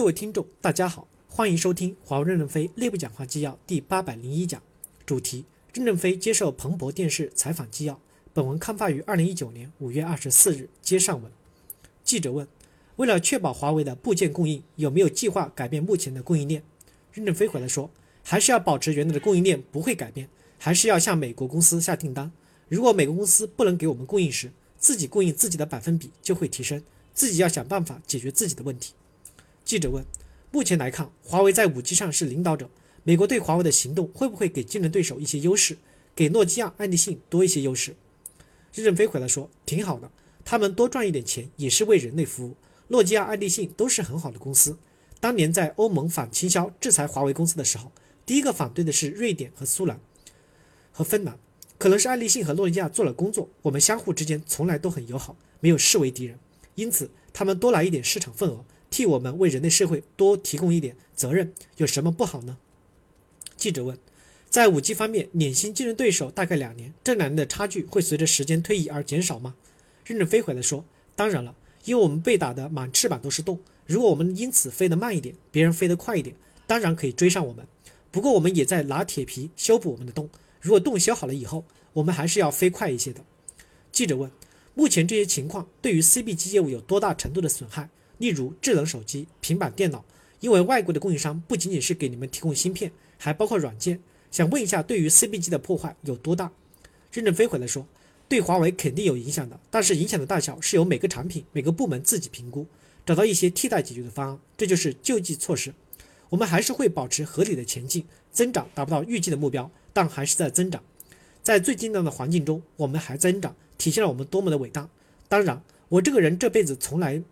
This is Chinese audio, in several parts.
各位听众，大家好，欢迎收听华为任正非内部讲话纪要第八百零一讲，主题：任正非接受彭博电视采访纪要。本文刊发于二零一九年五月二十四日。接上文，记者问：为了确保华为的部件供应，有没有计划改变目前的供应链？任正非回来说：还是要保持原来的供应链不会改变，还是要向美国公司下订单。如果美国公司不能给我们供应时，自己供应自己的百分比就会提升，自己要想办法解决自己的问题。记者问：目前来看，华为在 5G 上是领导者，美国对华为的行动会不会给竞争对手一些优势，给诺基亚、爱立信多一些优势？任正非回来说：挺好的，他们多赚一点钱也是为人类服务。诺基亚、爱立信都是很好的公司。当年在欧盟反倾销制裁华为公司的时候，第一个反对的是瑞典和苏兰和芬兰，可能是爱立信和诺基亚做了工作，我们相互之间从来都很友好，没有视为敌人，因此他们多来一点市场份额。替我们为人类社会多提供一点责任，有什么不好呢？记者问，在五 G 方面，领先竞争对手大概两年，这两年的差距会随着时间推移而减少吗？任正非回来说，当然了，因为我们被打得满翅膀都是洞，如果我们因此飞得慢一点，别人飞得快一点，当然可以追上我们。不过我们也在拿铁皮修补我们的洞，如果洞修好了以后，我们还是要飞快一些的。记者问，目前这些情况对于 CBG 业务有多大程度的损害？例如智能手机、平板电脑，因为外国的供应商不仅仅是给你们提供芯片，还包括软件。想问一下，对于 CBG 的破坏有多大？任正非回来说，对华为肯定有影响的，但是影响的大小是由每个产品、每个部门自己评估，找到一些替代解决的方案，这就是救济措施。我们还是会保持合理的前进，增长达不到预计的目标，但还是在增长。在最艰难的环境中，我们还增长，体现了我们多么的伟大。当然，我这个人这辈子从来。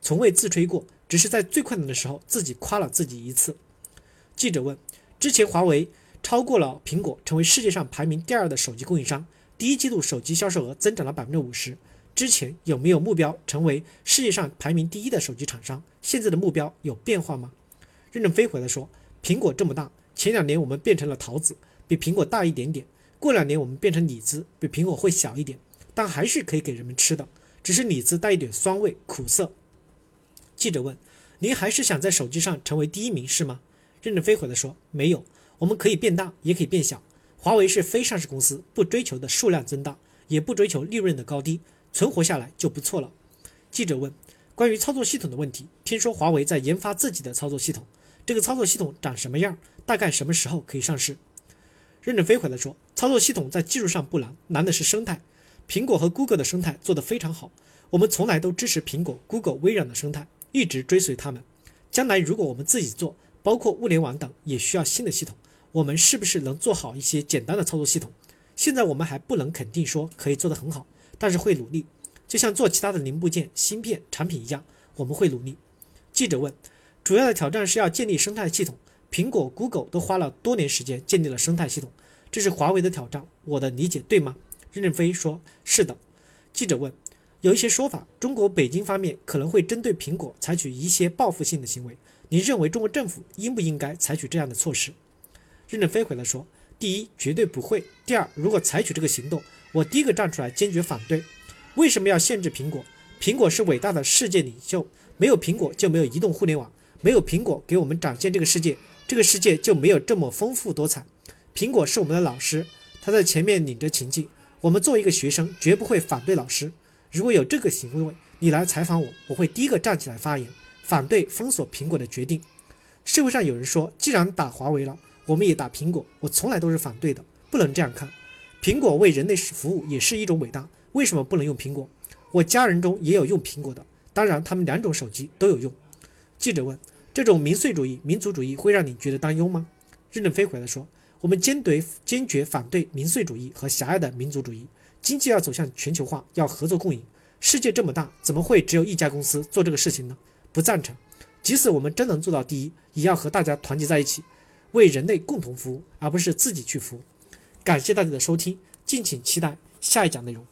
从未自吹过，只是在最困难的时候自己夸了自己一次。记者问：之前华为超过了苹果，成为世界上排名第二的手机供应商，第一季度手机销售额增长了百分之五十。之前有没有目标成为世界上排名第一的手机厂商？现在的目标有变化吗？任正非回来说：苹果这么大，前两年我们变成了桃子，比苹果大一点点；过两年我们变成李子，比苹果会小一点，但还是可以给人们吃的，只是李子带一点酸味、苦涩。记者问：“您还是想在手机上成为第一名是吗？”任正非回来说：“没有，我们可以变大，也可以变小。华为是非上市公司，不追求的数量增大，也不追求利润的高低，存活下来就不错了。”记者问：“关于操作系统的问题，听说华为在研发自己的操作系统，这个操作系统长什么样？大概什么时候可以上市？”任正非回来说：“操作系统在技术上不难，难的是生态。苹果和 Google 的生态做得非常好，我们从来都支持苹果、Google、微软的生态。”一直追随他们。将来如果我们自己做，包括物联网等，也需要新的系统。我们是不是能做好一些简单的操作系统？现在我们还不能肯定说可以做得很好，但是会努力。就像做其他的零部件、芯片产品一样，我们会努力。记者问：主要的挑战是要建立生态系统。苹果、Google 都花了多年时间建立了生态系统，这是华为的挑战。我的理解对吗？任正非说：是的。记者问。有一些说法，中国北京方面可能会针对苹果采取一些报复性的行为。您认为中国政府应不应该采取这样的措施？任正非回来说：第一，绝对不会；第二，如果采取这个行动，我第一个站出来坚决反对。为什么要限制苹果？苹果是伟大的世界领袖，没有苹果就没有移动互联网，没有苹果给我们展现这个世界，这个世界就没有这么丰富多彩。苹果是我们的老师，他在前面领着情境，我们作为一个学生，绝不会反对老师。如果有这个行为，你来采访我，我会第一个站起来发言，反对封锁苹果的决定。社会上有人说，既然打华为了，我们也打苹果，我从来都是反对的，不能这样看。苹果为人类服务也是一种伟大，为什么不能用苹果？我家人中也有用苹果的，当然他们两种手机都有用。记者问：这种民粹主义、民族主义会让你觉得担忧吗？任正非回来说：我们坚决坚决反对民粹主义和狭隘的民族主义。经济要走向全球化，要合作共赢。世界这么大，怎么会只有一家公司做这个事情呢？不赞成。即使我们真能做到第一，也要和大家团结在一起，为人类共同服务，而不是自己去服务。感谢大家的收听，敬请期待下一讲内容。